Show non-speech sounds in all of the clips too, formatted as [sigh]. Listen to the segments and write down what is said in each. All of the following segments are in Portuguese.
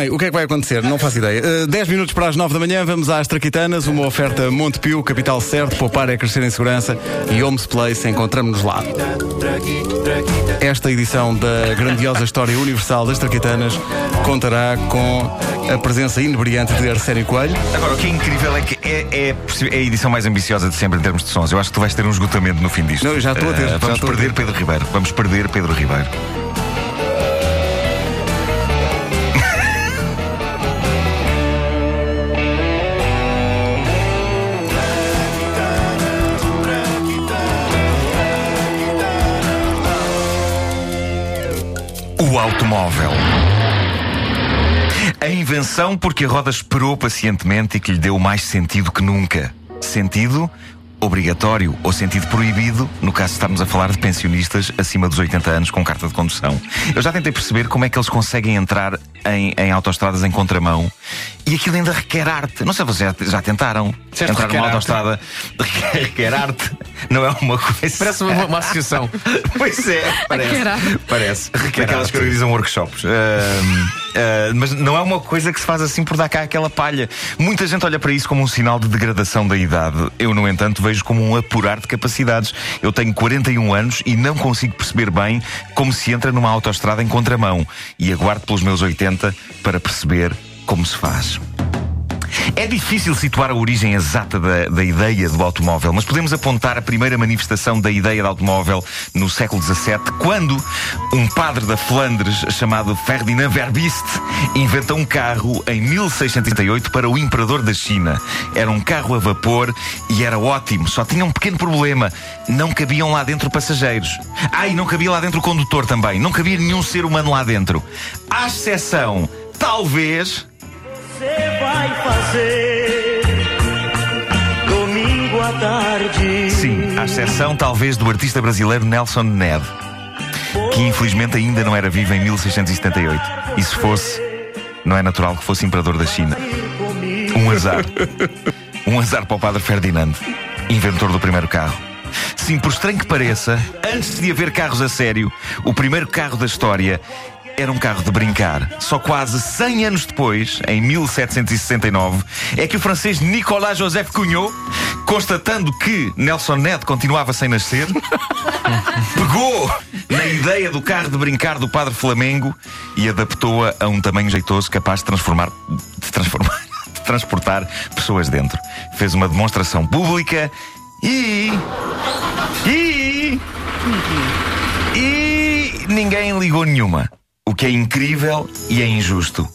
Bem, o que é que vai acontecer? Não faço ideia. Uh, 10 minutos para as 9 da manhã, vamos às Traquitanas, uma oferta Montepio, capital certo, poupar é crescer em segurança e Homes Place, encontramos-nos lá. Esta edição da grandiosa história universal das Traquitanas contará com a presença inebriante de Arsénio Coelho. Agora, o que é incrível é que é, é, é, a edição mais ambiciosa de sempre em termos de sons. Eu acho que tu vais ter um esgotamento no fim disto. Não, já estou a ter. Uh, vamos perder Pedro Ribeiro. Vamos perder Pedro Ribeiro. Automóvel. A invenção porque a roda esperou pacientemente e que lhe deu mais sentido que nunca. Sentido obrigatório ou sentido proibido, no caso de estarmos a falar de pensionistas acima dos 80 anos com carta de condução. Eu já tentei perceber como é que eles conseguem entrar em, em autoestradas em contramão e aquilo ainda requer arte. Não sei se vocês já, já tentaram Certo, entrar numa autostrada. [laughs] Requer, requer arte. Não é uma coisa. Parece uma, uma associação. [laughs] Pois é, parece. Requer. Parece. Requer Aquelas arte. que organizam workshops. Ah, mas não é uma coisa que se faz assim por dar cá aquela palha. Muita gente olha para isso como um sinal de degradação da idade. Eu, no entanto, vejo como um apurar de capacidades. Eu tenho 41 anos e não consigo perceber bem como se entra numa autoestrada em contramão. E aguardo pelos meus 80 para perceber como se faz. É difícil situar a origem exata da, da ideia do automóvel, mas podemos apontar a primeira manifestação da ideia do automóvel no século XVII, quando um padre da Flandres chamado Ferdinand Verbist inventa um carro em 1638 para o imperador da China. Era um carro a vapor e era ótimo, só tinha um pequeno problema: não cabiam lá dentro passageiros. Ah, e não cabia lá dentro o condutor também, não cabia nenhum ser humano lá dentro. À exceção, talvez. Você vai fazer domingo à tarde? Sim, à exceção talvez do artista brasileiro Nelson Ned, que infelizmente ainda não era vivo em 1678. E se fosse, não é natural que fosse imperador da China. Um azar. Um azar para o padre Ferdinand, inventor do primeiro carro. Sim, por estranho que pareça, antes de haver carros a sério, o primeiro carro da história era um carro de brincar. Só quase 100 anos depois, em 1769, é que o francês Nicolas Joseph Cugnot, constatando que Nelson Ned continuava sem nascer, [laughs] pegou na ideia do carro de brincar do padre Flamengo e adaptou-a a um tamanho jeitoso capaz de transformar, de transformar, [laughs] de transportar pessoas dentro. Fez uma demonstração pública e e e ninguém ligou nenhuma. O que é incrível e é injusto.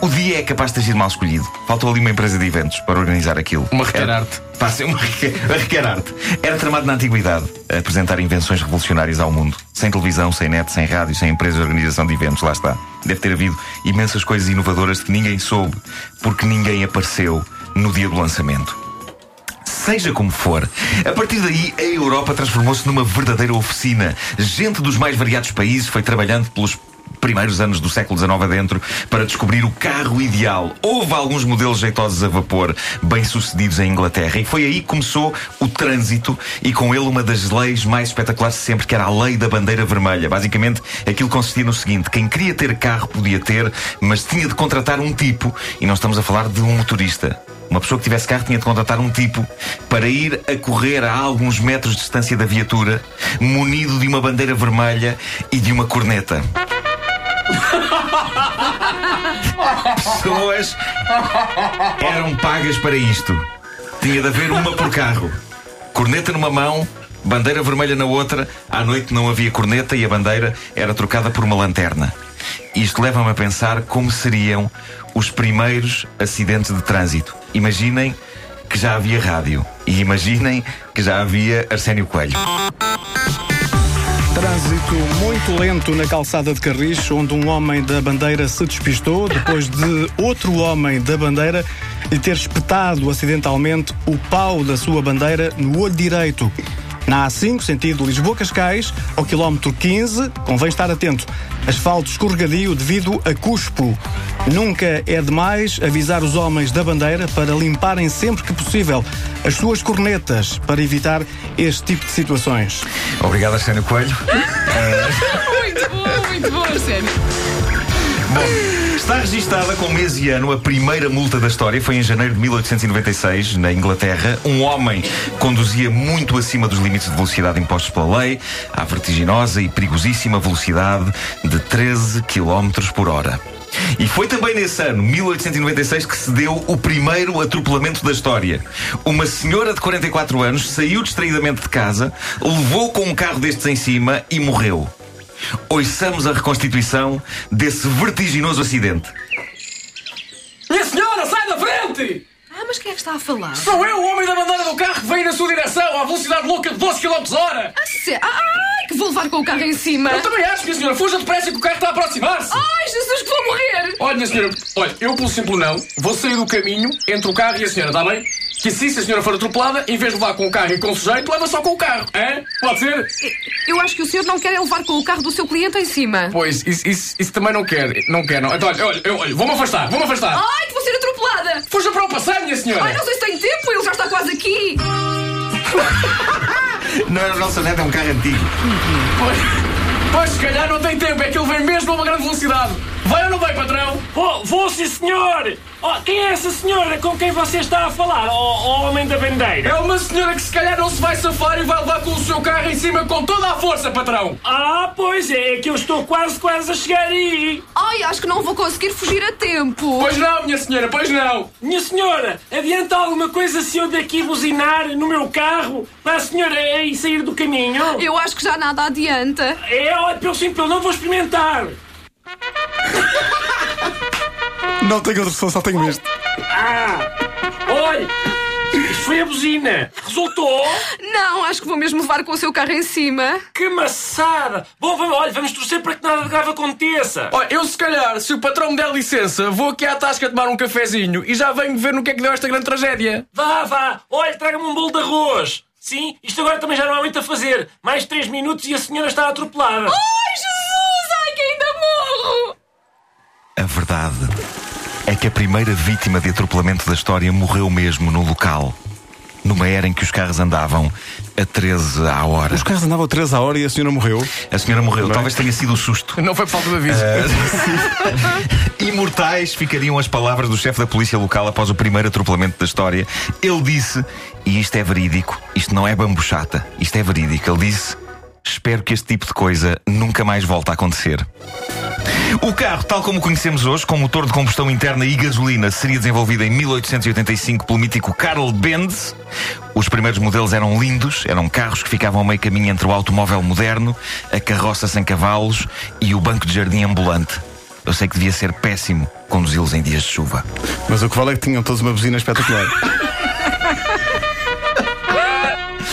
O dia é capaz de ter sido mal escolhido. Faltou ali uma empresa de eventos para organizar aquilo. Uma requer Era- arte. Pá, sim, uma requer, uma requer arte. Era tramado na antiguidade apresentar invenções revolucionárias ao mundo. Sem televisão, sem net, sem rádio, sem empresas de organização de eventos. Lá está. Deve ter havido imensas coisas inovadoras que ninguém soube, porque ninguém apareceu no dia do lançamento. Seja como for, a partir daí a Europa transformou-se numa verdadeira oficina. Gente dos mais variados países foi trabalhando pelos primeiros anos do século XIX adentro para descobrir o carro ideal. Houve alguns modelos jeitosos a vapor, bem-sucedidos em Inglaterra, e foi aí que começou o trânsito e com ele uma das leis mais espetaculares de sempre, que era a lei da bandeira vermelha. Basicamente, aquilo consistia no seguinte: quem queria ter carro podia ter, mas tinha de contratar um tipo, e não estamos a falar de um motorista. Uma pessoa que tivesse carro tinha de contratar um tipo para ir a correr a alguns metros de distância da viatura, munido de uma bandeira vermelha e de uma corneta. Pessoas eram pagas para isto. Tinha de haver uma por carro. Corneta numa mão, bandeira vermelha na outra. À noite não havia corneta e a bandeira era trocada por uma lanterna. Isto leva-me a pensar como seriam os primeiros acidentes de trânsito. Imaginem que já havia rádio. E imaginem que já havia Arsénio Coelho. Trânsito muito lento na calçada de Carris, onde um homem da bandeira se despistou depois de outro homem da bandeira lhe ter espetado acidentalmente o pau da sua bandeira no olho direito. Na A5, sentido Lisboa-Cascais, ao quilómetro 15, convém estar atento. Asfalto escorregadio devido a cuspo. Nunca é demais avisar os homens da bandeira para limparem sempre que possível as suas cornetas para evitar este tipo de situações. Obrigado, Arsénio Coelho. [laughs] Muito bom, muito bom, sério. Bom, Está registada com mês e ano a primeira multa da história. Foi em janeiro de 1896, na Inglaterra. Um homem conduzia muito acima dos limites de velocidade impostos pela lei, à vertiginosa e perigosíssima velocidade de 13 km por hora. E foi também nesse ano, 1896, que se deu o primeiro atropelamento da história. Uma senhora de 44 anos saiu distraidamente de casa, levou com um carro destes em cima e morreu. Ouçamos a reconstituição desse vertiginoso acidente. Minha senhora, sai da frente! Ah, mas quem é que está a falar? Sou eu, o homem da bandeira do carro que veio na sua direção à velocidade louca de 12 km hora! Ah, ah, Ai, que vou levar com o carro em cima! Eu também acho, minha senhora, fuja depressa que o carro está a aproximar-se! Ai, Jesus, que vou morrer! Olha, minha senhora, olha, eu pelo simples não, vou sair do caminho entre o carro e a senhora, está bem? Que assim, se a senhora for atropelada, em vez de levar com o carro e com o sujeito, leva só com o carro, hein? Pode ser? Eu acho que o senhor não quer é levar com o carro do seu cliente em cima. Pois, isso, isso, isso também não quer, não quer, não. Então, olha, olha, olha, vou-me afastar, vou-me afastar! Ai, que vou ser atropelada! Fuja para o passeio, minha senhora! Ai, não sei se tenho tempo, ele já está quase aqui! Não era o nosso neto, é um carro antigo. Pois, pois, se calhar não tem tempo, é que ele vem mesmo a uma grande velocidade. Vai ou não vai, patrão? Vou, vou sim, senhor! Oh, quem é essa senhora com quem você está a falar? Oh, oh, homem da bandeira? É uma senhora que se calhar não se vai safar e vai levar com o seu carro em cima com toda a força, patrão. Ah, pois é, que eu estou quase, quase a chegar aí. Ai, acho que não vou conseguir fugir a tempo! Pois não, minha senhora, pois não. Minha senhora, adianta alguma coisa se eu daqui buzinar no meu carro para a senhora aí sair do caminho? Eu acho que já nada adianta. É, olha, pelo sim, pelo não vou experimentar. Não tenho outra solução, só tenho este. Ah, olha, isto foi a buzina. Resultou? Não, acho que vou mesmo levar com o seu carro em cima. Que maçada! Bom, vamos, olha, vamos torcer para que nada de grave aconteça. Olha, eu se calhar, se o patrão me der licença, vou aqui à tasca tomar um cafezinho e já venho ver no que é que deu esta grande tragédia. Vá, vá, olha, traga-me um bolo de arroz. Sim, isto agora também já não há muito a fazer. Mais três minutos e a senhora está atropelada. Ai, Jesus! Ai, que ainda morro! A verdade é que a primeira vítima de atropelamento da história morreu mesmo no local. Numa era em que os carros andavam a 13 à hora. Os carros andavam 3 a hora e a senhora morreu. A senhora morreu. Talvez tenha sido o susto. Não foi por falta de aviso. [laughs] Imortais ficariam as palavras do chefe da polícia local após o primeiro atropelamento da história. Ele disse, e isto é verídico, isto não é bambuchata, isto é verídico. Ele disse: Espero que este tipo de coisa nunca mais volte a acontecer. O carro, tal como o conhecemos hoje, com motor de combustão interna e gasolina, seria desenvolvido em 1885 pelo mítico Karl Benz. Os primeiros modelos eram lindos, eram carros que ficavam meio caminho entre o automóvel moderno, a carroça sem cavalos e o banco de jardim ambulante. Eu sei que devia ser péssimo conduzi-los em dias de chuva. Mas o que vale é que tinham todos uma buzina espetacular. [laughs]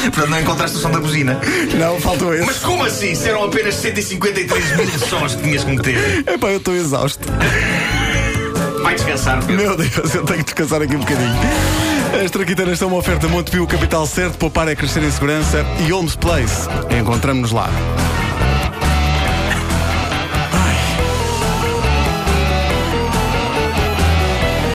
Portanto, não encontraste o som da buzina. não, faltou esse. Mas como assim? Se eram apenas 153 mil sons que tinhas que meter. Epá, eu estou exausto. Vai descansar, Pedro. Meu Deus, eu tenho que descansar aqui um bocadinho. As traquitanas são uma oferta Montepio, capital certo, poupar é crescer em segurança e Holmes Place. Encontramos-nos lá.